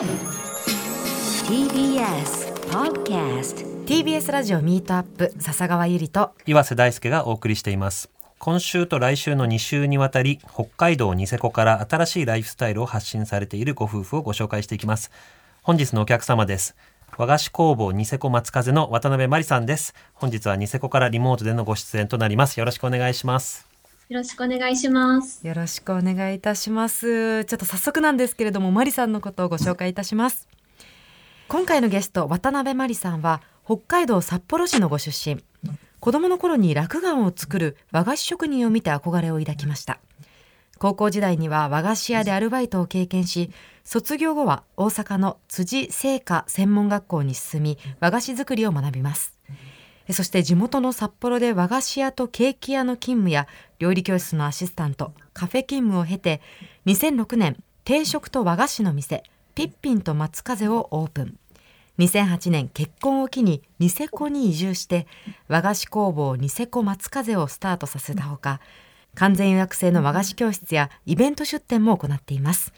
TBS Podcast TBS ラジオミートアップ笹川ゆりと岩瀬大輔がお送りしています。今週と来週の2週にわたり北海道ニセコから新しいライフスタイルを発信されているご夫婦をご紹介していきます。本日のお客様です。和菓子工房ニセコ松風の渡辺真理さんです。本日はニセコからリモートでのご出演となります。よろしくお願いしますよろしくお願いします。よろしくお願いいたします。ちょっと早速なんですけれどもマリさんのことをご紹介いたします。今回のゲスト渡辺真理さんは北海道札幌市のご出身。子供の頃に落雁を作る和菓子職人を見て憧れを抱きました。高校時代には和菓子屋でアルバイトを経験し卒業後は大阪の辻製菓専門学校に進み和菓子作りを学びます。そして地元の札幌で和菓子屋とケーキ屋の勤務や料理教室のアシスタントカフェ勤務を経て2006年定食と和菓子の店ピッピンと松風をオープン。2008年結婚を機にニセコに移住して和菓子工房ニセコ松風をスタートさせたほか完全予約制の和菓子教室やイベント出店も行っています。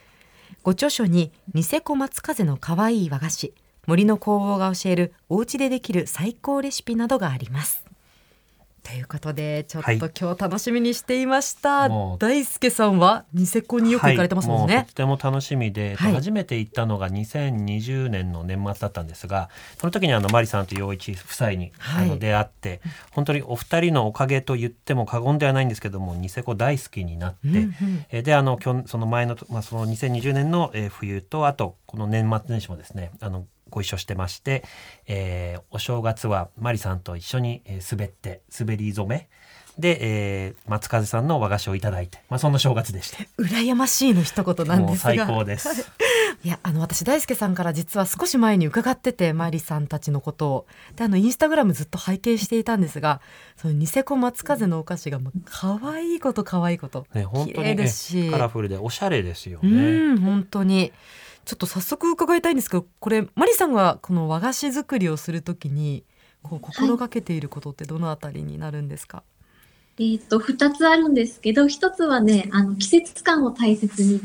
ご著書にニセコ松風の可愛い和菓子森の工房が教えるお家でできる最高レシピなどがあります。ということでちょっとはい。今日楽しみにしていました、もう。大輔さんはニセコによく行かれてますもんね、はい、とっても楽しみで、はい。初めて行ったのが2020年の年末だったんですがその時にあのマリさんと陽一夫妻に、はい。あの出会って本当にお二人のおかげと言っても過言ではないんですけどもニセコ大好きになって、うんうん。えーであのその前の、まあ、その2020年の、えー冬とあとこの年末年始もですねあのご一緒してまして、えーお正月はマリさんと一緒に、えー滑って滑り初めで、えー松風さんの和菓子をいただいて、まあ、そんな正月でした。羨ましいの一言なんですがもう最高です。いやあの私大輔さんから実は少し前に伺っててマリさんたちのことをであのインスタグラムずっと拝見していたんですがそのニセコ松風のお菓子がもう可愛いこと可愛いこと、ね、本当綺麗に、ねですし、カラフルでおしゃれですようね。ん本当にちょっと早速伺いたいんですけどこれマリさんがこの和菓子作りをするときにこう心がけていることってどのあたりになるんですか、えっ、と、二つあるんですけど、一つはね、あの、季節感を大切に。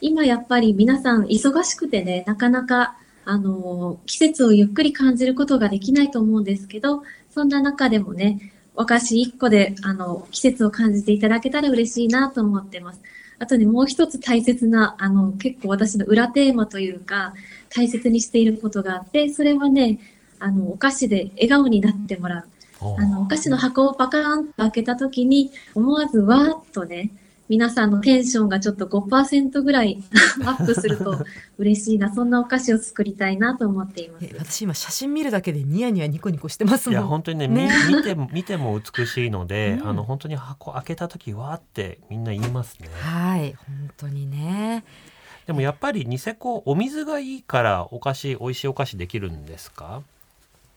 今やっぱり皆さん忙しくてね、なかなか、あの、季節をゆっくり感じることができないと思うんですけど、そんな中でもね、和菓子一個で、あの、季節を感じていただけたら嬉しいなと思ってます。あとね、もう一つ大切な、あの、結構私の裏テーマというか、大切にしていることがあって、それはね、あの、お菓子で笑顔になってもらう。あの、お菓子の箱をパカーンと開けたときに、思わずわーっとね、皆さんのテンションがちょっと5%ぐらい アップすると嬉しいな、そんなお菓子を作りたいなと思っていますえ。私今写真見るだけでニヤニヤニコニコしてますもんいや本当にねねみ見ても見ても美しいので、うんあの本当に箱開けた時わーってみんな言いますね。はい本当にねでもやっぱりニセコお水がいいからお菓子美味しいお菓子できるんですか？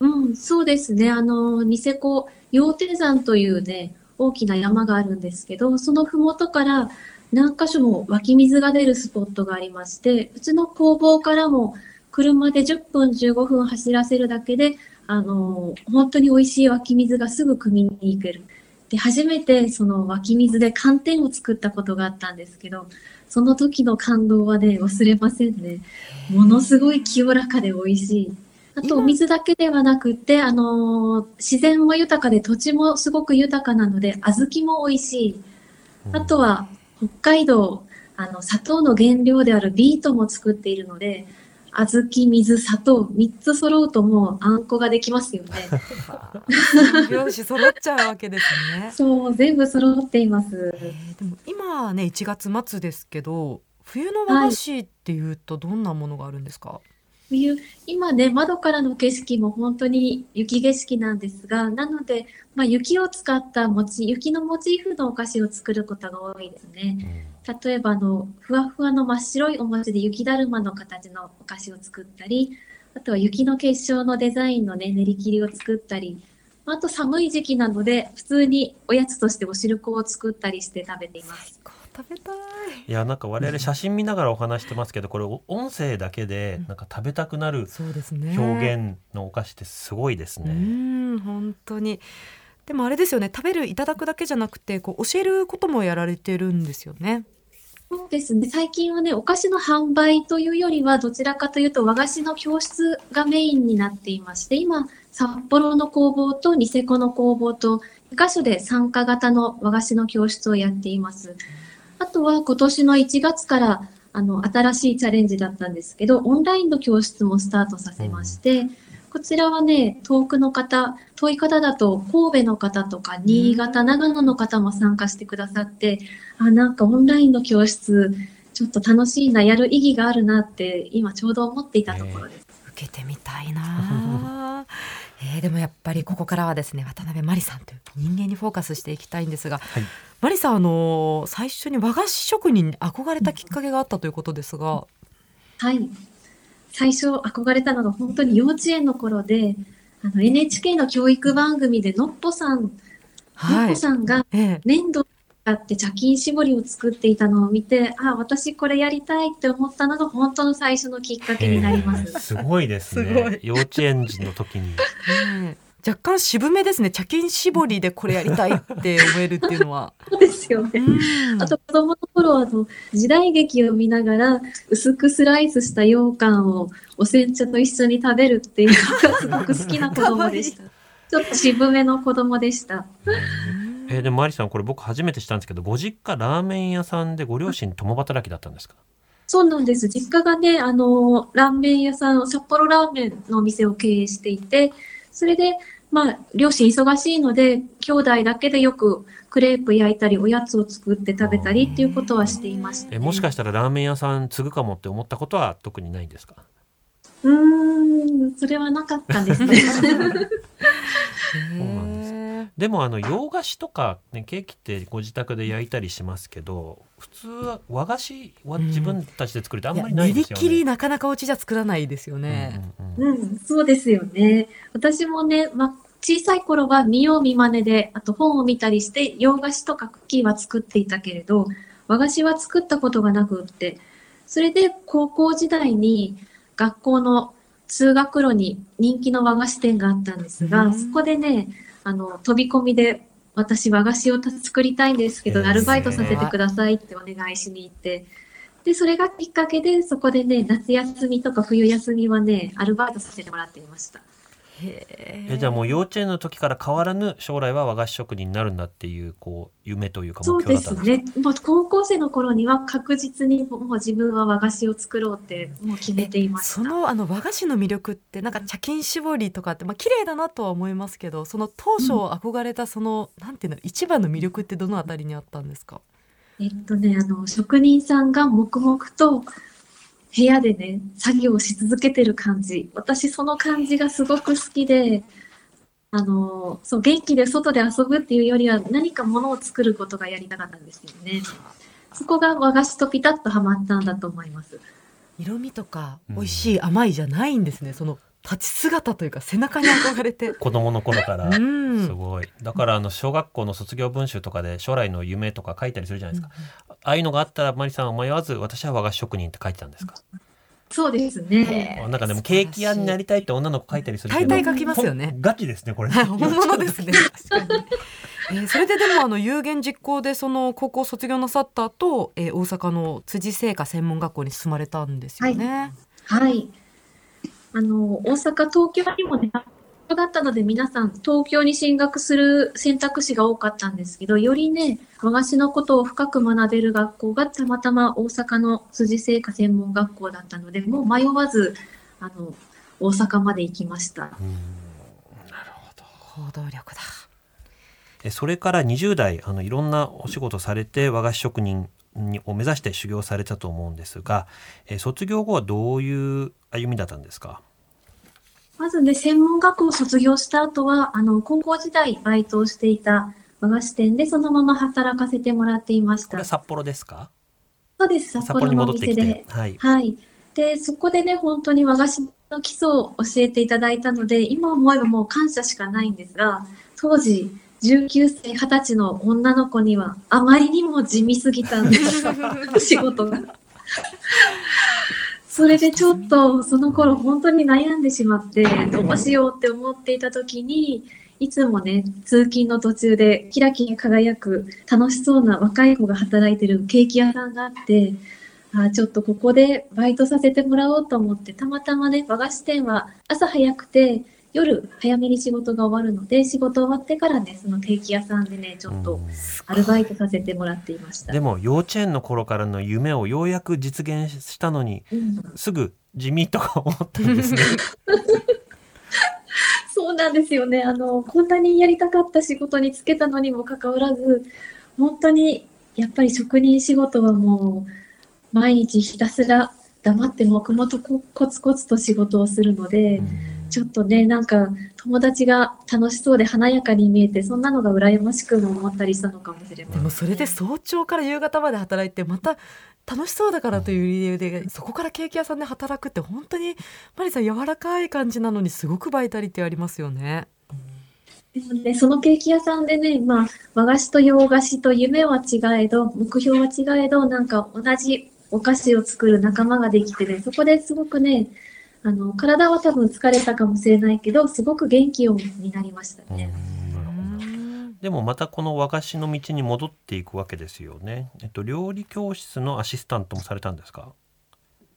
うん、そうですね。あの、ニセコ、羊蹄山というね、大きな山があるんですけど、そのふもとから何箇所も湧き水が出るスポットがありまして、うちの工房からも車で10分、15分走らせるだけで、あの、本当に美味しい湧き水がすぐ汲みに行ける。で、初めてその湧き水で寒天を作ったことがあったんですけど、その時の感動はね、忘れませんね。ものすごい清らかで美味しい。あと、水だけではなくて、あのー自然も豊かで土地もすごく豊かなので、小豆も美味しい。あとは、北海道、あの、砂糖の原料であるビートも作っているので、小豆、水、砂糖、3つ揃うともうあんこができますよね。三拍子揃っちゃうわけですね そう、全部揃っています。えーでも今ね1月末ですけど冬の和菓子っていうとどんなものがあるんですか、冬、今ね、窓からの景色も本当に雪景色なんですが、なので、まあ、雪を使った餅、雪のモチーフのお菓子を作ることが多いですね。うん例えばあのふわふわの真っ白いお餅で雪だるまの形のお菓子を作ったりあとは雪の結晶のデザインのね練り切りを作ったりあと寒い時期なので普通におやつとしてお汁粉を作ったりして食べています。食べたいいやなんか我々写真見ながらお話してますけどこれお音声だけでなんか食べたくなる表現のお菓子ってすごいですうね。ん本当にでもあれですよね食べるいただくだけじゃなくてこう教えることもやられてるんですよねそうですね。最近はね、お菓子の販売というよりは、どちらかというと和菓子の教室がメインになっていまして、今、札幌の工房とニセコの工房と、2カ所で参加型の和菓子の教室をやっています。あとは今年の1月から、あの、新しいチャレンジだったんですけど、オンラインの教室もスタートさせまして、こちらはね、遠くの方、遠い方だと神戸の方とか、新潟、長野の方も参加してくださって、あ、なんかオンラインの教室、ちょっと楽しいな、やる意義があるなって、今ちょうど思っていたところです。受けてみたいな。あ えーでもやっぱりここからはですね渡辺真理さんという人間にフォーカスしていきたいんですが、はい。真理さんあの最初に和菓子職人に憧れたきっかけがあったということですが、はい。最初憧れたのが本当に幼稚園の頃で、あの NHK の教育番組でのっぽさん、のっはいぽさんがええ。粘土を使って茶巾絞りを作っていたのを見て、あ、私これやりたいって思ったのが本当の最初のきっかけになります。すごいです。ね幼稚園児の時に。ええ若干渋めですね茶巾絞りでこれやりたいって思えるっていうのは。そうですよね。うんあと子供の頃あの時代劇を見ながら薄くスライスした羊羹をお煎茶と一緒に食べるっていうのがすごく好きな子供でした。ちょっと渋めの子供でした。えーでもマリさんこれ僕初めて知ったんですけどご実家ラーメン屋さんでご両親共働きだったんですか？そうなんです。実家がね、あの、ラーメン屋さん、札幌ラーメンのお店を経営していて、それで、まあ、両親忙しいので、兄弟だけでよくクレープ焼いたり、おやつを作って食べたりっていうことはしていました、ね。えもしかしたらラーメン屋さん継ぐかもって思ったことは特にないんですか？うーん、それはなかったですね。なんですへでもあの洋菓子とか、ね、ケーキってご自宅で焼いたりしますけど普通は和菓子は自分たちで作るってあんまりないですよね。練り切りなかなかお家じゃ作らないですよね。うんうんうんうん、そうですよね。私もね、まあ、小さい頃は見よう見まねで、あと本を見たりして、洋菓子とかクッキーは作っていたけれど、和菓子は作ったことがなくって、それで高校時代に学校の通学路に人気の和菓子店があったんですが、うんそこでね、あの、飛び込みで、私和菓子を作りたいんですけど、アルバイトさせてくださいってお願いしに行って、で、それがきっかけで、そこでね、夏休みとか冬休みはね、アルバイトさせてもらっていました。へえじゃあもう幼稚園の時から変わらぬ将来は和菓子職人になるんだっていうこう夢というかそうで目標だったんですか？すね。もう高校生の頃には確実にもう自分は和菓子を作ろうってもう決めていました。そのあの和菓子の魅力ってなんか茶巾絞りとかってまあ綺麗だなとは思いますけどその当初憧れたその、なんていうの一番の魅力ってどのあたりにあったんですか？えっとね、あの、職人さんが黙々と部屋でね、作業し続けてる感じ。私その感じがすごく好きで、あの、そう、元気で外で遊ぶっていうよりは何かものを作ることがやりたかったんですよね。そこが和菓子とピタッとはまったんだと思います。色味とか美味しい甘いじゃないんですねその立ち姿というか背中に憧れて。子供の頃から。うん。すごい。だからあの小学校の卒業文集とかで将来の夢とか書いたりするじゃないですか、ああいうのがあったらマリさんは迷わず私は和菓子職人って書いてたんですか、そうですね。なんかでもケーキ屋になりたいって女の子書いたりするけど。大体書きますよね。ガチですねこれ。はい本物ですね。えーそれででもあの有言実行でその高校卒業なさった後、えー大阪の辻製菓専門学校に進まれたんですよね、はい。あの、大阪、東京にもね、学校だったので皆さん東京に進学する選択肢が多かったんですけど、よりね、和菓子のことを深く学べる学校がたまたま大阪の辻製菓専門学校だったので、もう迷わず、あの、大阪まで行きました。うん。なるほど。行動力だ。えそれから20代あのいろんなお仕事されて和菓子職人にを目指して修行されたと思うんですが、え卒業後はどういう歩みだったんですか？まずね、専門学校を卒業した後は、あの、高校時代バイトをしていた和菓子店でそのまま働かせてもらっていましたこれは。札幌ですか？そうです、札札幌のお店でて。はいはい。で、そこでね、本当に和菓子の基礎を教えていただいたので、今思えばもう感謝しかないんですが、当時、19歳、20歳の女の子には、あまりにも地味すぎたんです。仕事が。それでちょっと、その頃本当に悩んでしまって、どうしようって思っていた時に、いつもね、通勤の途中でキラキラ輝く楽しそうな若い子が働いてるケーキ屋さんがあって、あちょっとここでバイトさせてもらおうと思って、たまたまね、和菓子店は朝早くて、夜早めに仕事が終わるので、仕事終わってからね、そのケーキ屋さんでね、ちょっとアルバイトさせてもらっていました。でも幼稚園の頃からの夢をようやく実現したのにうんすぐ地味とか思ったんですね。そうなんですよね。あの、こんなにやりたかった仕事に就けたのにもかかわらず、本当に、やっぱり職人仕事はもう、毎日ひたすら黙って黙々とこコツコツと仕事をするので、ちょっとね、なんか友達が楽しそうで華やかに見えて、そんなのが羨ましくも思ったりしたのかもしれません。でもそれで早朝から夕方まで働いてまた楽しそうだからという理由でそこからケーキ屋さんで働くって本当にマリさん柔らかい感じなのにすごくバイタリティありますよね。でもね、そのケーキ屋さんでね、まあ、和菓子と洋菓子と夢は違えど、目標は違えど、なんか同じお菓子を作る仲間ができてね、そこですごくね、あの、体は多分疲れたかもしれないけど、すごく元気をになりましたね。でもまたこの和菓子の道に戻っていくわけですよね。えっと料理教室のアシスタントもされたんですか？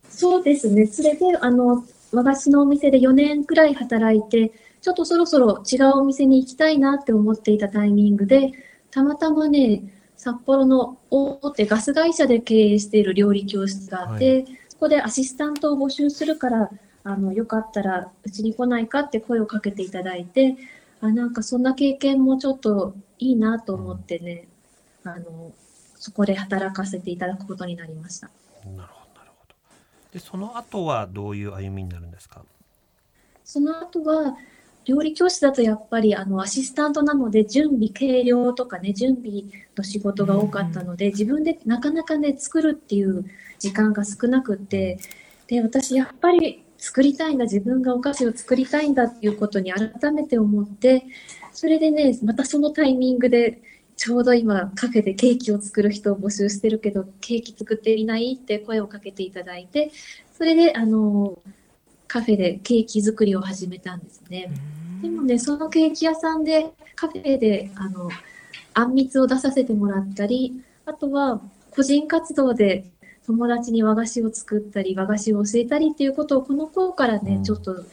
そうですね。それで、あの、和菓子のお店で4年くらい働いて、ちょっとそろそろ違うお店に行きたいなって思っていたタイミングで、たまたまね、札幌の大手ガス会社で経営している料理教室があって、そこでアシスタントを募集するから、あの、よかったらうちに来ないかって声をかけていただいて、あ、なんかそんな経験もちょっといいなと思ってね、あの、そこで働かせていただくことになりました。なるほどなるほど。でその後はどういう歩みになるんですか？その後は、料理教室だとやっぱりあのアシスタントなので準備計量とかね準備の仕事が多かったので、自分でなかなかね作るっていう時間が少なくってで私やっぱり作りたいんだ自分がお菓子を作りたいんだっていうことに改めて思ってそれでねまたそのタイミングでちょうど今カフェでケーキを作る人を募集してるけどケーキ作っていない？って声をかけていただいてそれであのカフェでケーキ作りを始めたんですね。でもね、そのケーキ屋さんで、カフェで、あの、あんみつを出させてもらったり、あとは、個人活動で友達に和菓子を作ったり、和菓子を教えたりっていうことを、この頃からね、うんちょっと、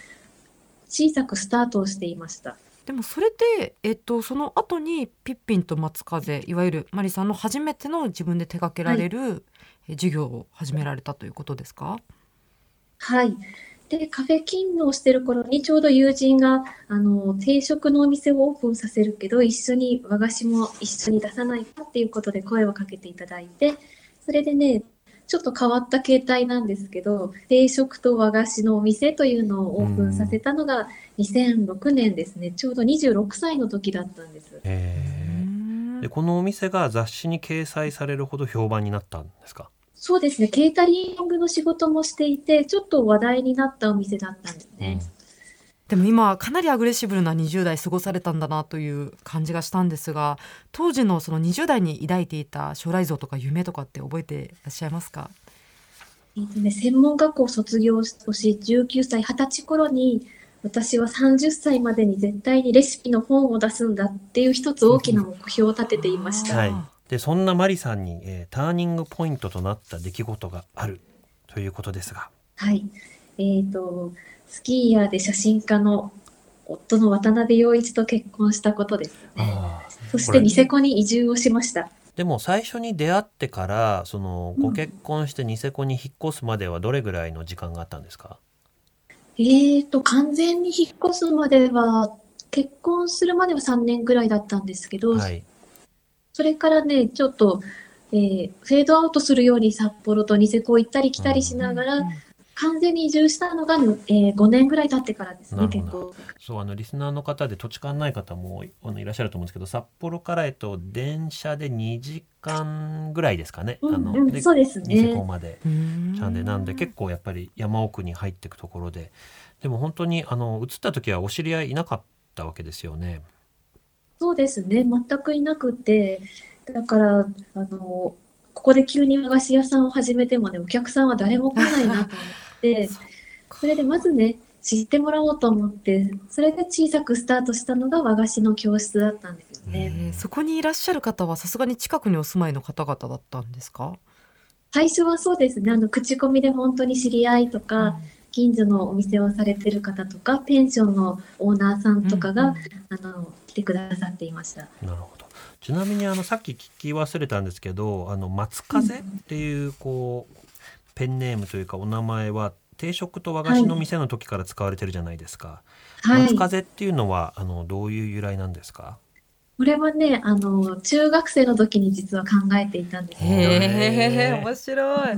小さくスタートをしていました。でもそれで、えっと、その後にピッピンと松風いわゆるマリさんの初めての自分で手掛けられる、え授業を始められたということですか？はい。で、カフェ勤務をしてる頃に、ちょうど友人が、あの、定食のお店をオープンさせるけど、一緒に和菓子も一緒に出さないかっていうことで声をかけていただいて、それでね、ちょっと変わった形態なんですけど、定食と和菓子のお店というのをオープンさせたのが2006年ですね。ちょうど26歳の時だったんです。えーでこのお店が雑誌に掲載されるほど評判になったんですか？そうですね、ケータリングの仕事もしていて、ちょっと話題になったお店だったんですね。でも今かなりアグレッシブな20代過ごされたんだなという感じがしたんですが当時のその20代に抱いていた将来像とか夢とかって覚えていらっしゃいますか？えっとね、専門学校を卒業し、19歳、20歳頃に、私は30歳までに絶対にレシピの本を出すんだっていう一つ大きな目標を立てていました。はい。でそんなマリさんに、えーターニングポイントとなった出来事があるということですが。はい。えっ、と、スキーヤーで写真家の夫の渡辺陽一と結婚したことですね。そしてニセコに移住をしました。でも最初に出会ってからそのうんご結婚してニセコに引っ越すまではどれぐらいの時間があったんですか、えっと、完全に引っ越すまでは、結婚するまでは3年ぐらいだったんですけど、はい。それからね、ちょっと、えーフェードアウトするように札幌とニセコ行ったり来たりしながら、完全に移住したのが、えー5年ぐらい経ってからですね、結構。そうあのリスナーの方で土地勘ない方もあのいらっしゃると思うんですけど札幌からえっと電車で2時間ぐらいですかね、うんあのうんそうですニセコね。まで。うん。ちゃんでなんで結構やっぱり山奥に入っていくところで。でも本当にあの移った時はお知り合いいなかったわけですよね。そうですね、全くいなくて、だから、あの、ここで急に和菓子屋さんを始めてもね、お客さんは誰も来ないなと思って、それでまずね、知ってもらおうと思って、それで小さくスタートしたのが和菓子の教室だったんですよね。えーそこにいらっしゃる方はさすがに近くにお住まいの方々だったんですか？最初はそうですね、あの、口コミで本当に知り合いとか、近所のお店をされてる方とか、ペンションのオーナーさんとかが、うんうんあの、来てくださっていました。なるほど。ちなみにあのさっき聞き忘れたんですけどあの松風っていうこうペンネームというかお名前は定食と和菓子の店の時から使われてるじゃないですか、はい松。風っていうのはあのどういう由来なんですか？これはね、あの、中学生の時に実は考えていたんですへけど、え面白い。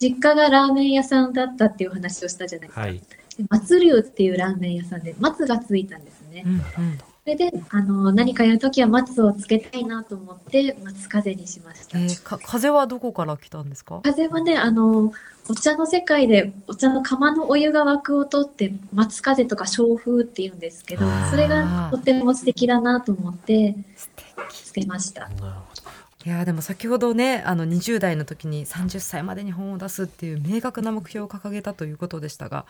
実家がラーメン屋さんだったっていう話をしたじゃないですか。はいで松龍っていうラーメン屋さんで、松がついたんですね。うんそれで、あの、何かやるときは松をつけたいなと思って、松風にしました。えーか風はどこから来たんですか？風はね、あの、お茶の世界で、お茶の釜のお湯が沸く音って、松風とか小風って言うんですけどそれがとても素敵だなと思って、つけました。いやーでも先ほどねあの20代の時に30歳までに本を出すっていう明確な目標を掲げたということでしたが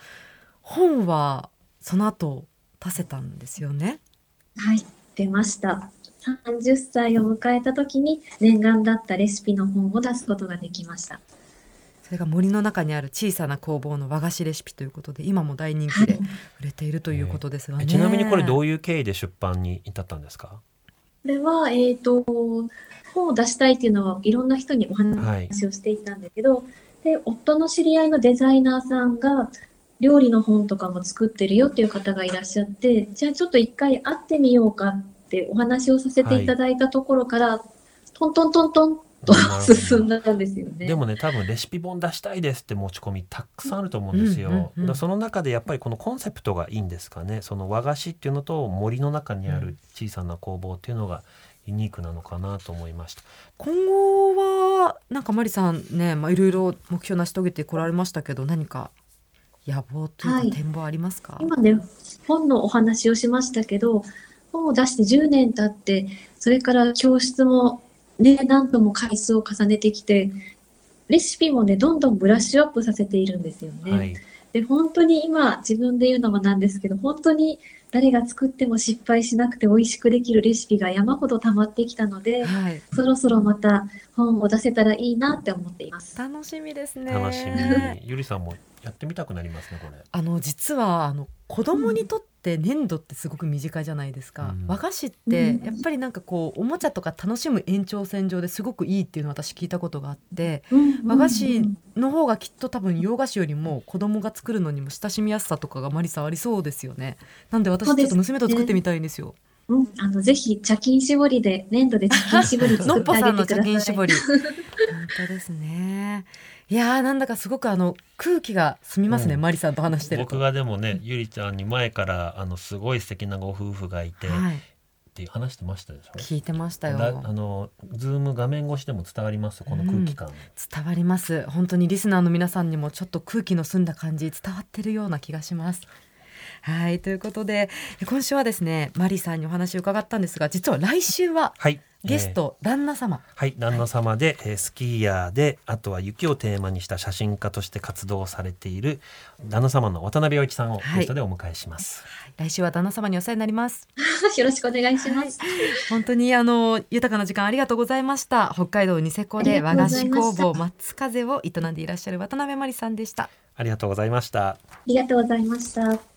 本はその後出せたんですよね？はい、出ました。30歳を迎えた時に念願だったレシピの本を出すことができました。それが森の中にある小さな工房の和菓子レシピということで今も大人気ではい、こ売れているということですよね。えちなみにこれどうういう経緯で出版に至ったんですか？れは、えっ、と、本を出したいっていうのはいろんな人におはい話をしていたんだけど、で、夫の知り合いのデザイナーさんが、料理の本とかも作ってるよっていう方がいらっしゃって、じゃあちょっと一回会ってみようかってお話をさせていただいたところから、トントントントンと進んだんですよね。でもね多分レシピ本出したいですって持ち込みたくさんあると思うんですよ、うんうんうんだからその中でやっぱりこのコンセプトがいいんですかね。その和菓子っていうのと森の中にある小さな工房っていうのがユニークなのかなと思いました。今後はなんかマリさんね、まあ、いろいろ目標成し遂げてこられましたけど何か野望というはい。か展望ありますか、今ね、本のお話をしましたけど、本を出して10年経って、それから教室もね、何度も回数を重ねてきて、レシピもね、どんどんブラッシュアップさせているんですよね。はい。で、本当に今、自分で言うのもなんですけど、本当に誰が作っても失敗しなくて美味しくできるレシピが山ほど溜まってきたので、はい、そろそろまた本を出せたらいいなって思っています。楽しみですね。楽しみ。ゆりさんもやってみたくなりますねこれ。あの実はあの子供にとって粘土ってすごく身近じゃないですか、うん。和菓子ってうん。やっぱりなんかこうおもちゃとか楽しむ延長線上ですごくいいっていうのを私聞いたことがあって和菓子の方がきっと多分洋菓子よりも子供が作るのにも親しみやすさとかがマリさんありそうですよね。なんで私ちょっと娘と作ってみたいんですよ。うん、あの、ぜひ、茶金絞りで、粘土で茶金絞りの作ってあっぽさんのげてください。茶巾絞り。本当ですねいやーなんだかすごくあの空気が澄みますね、うん。マリさんと話してると。僕がでもねゆりちゃんに前からあのすごい素敵なご夫婦がいて、はい。って話してましたでしょ？聞いてましたよ。だあのズーム画面越しでも伝わりますこの空気感、伝わります。本当にリスナーの皆さんにもちょっと空気の澄んだ感じ伝わってるような気がしますはいということで今週はですねマリさんにお話を伺ったんですが実は来週ははい。ゲスト、旦那様。はい、旦那様で、えースキーヤーで、あとは雪をテーマにした写真家として活動されている旦那様の渡辺陽一さんをはい。ゲストでお迎えします。来週は旦那様にお世話になります。よろしくお願いします。本当にあの豊かな時間ありがとうございました。北海道ニセコで和菓子工房松風を営んでいらっしゃる渡辺真理さんでした。ありがとうございました。ありがとうございました。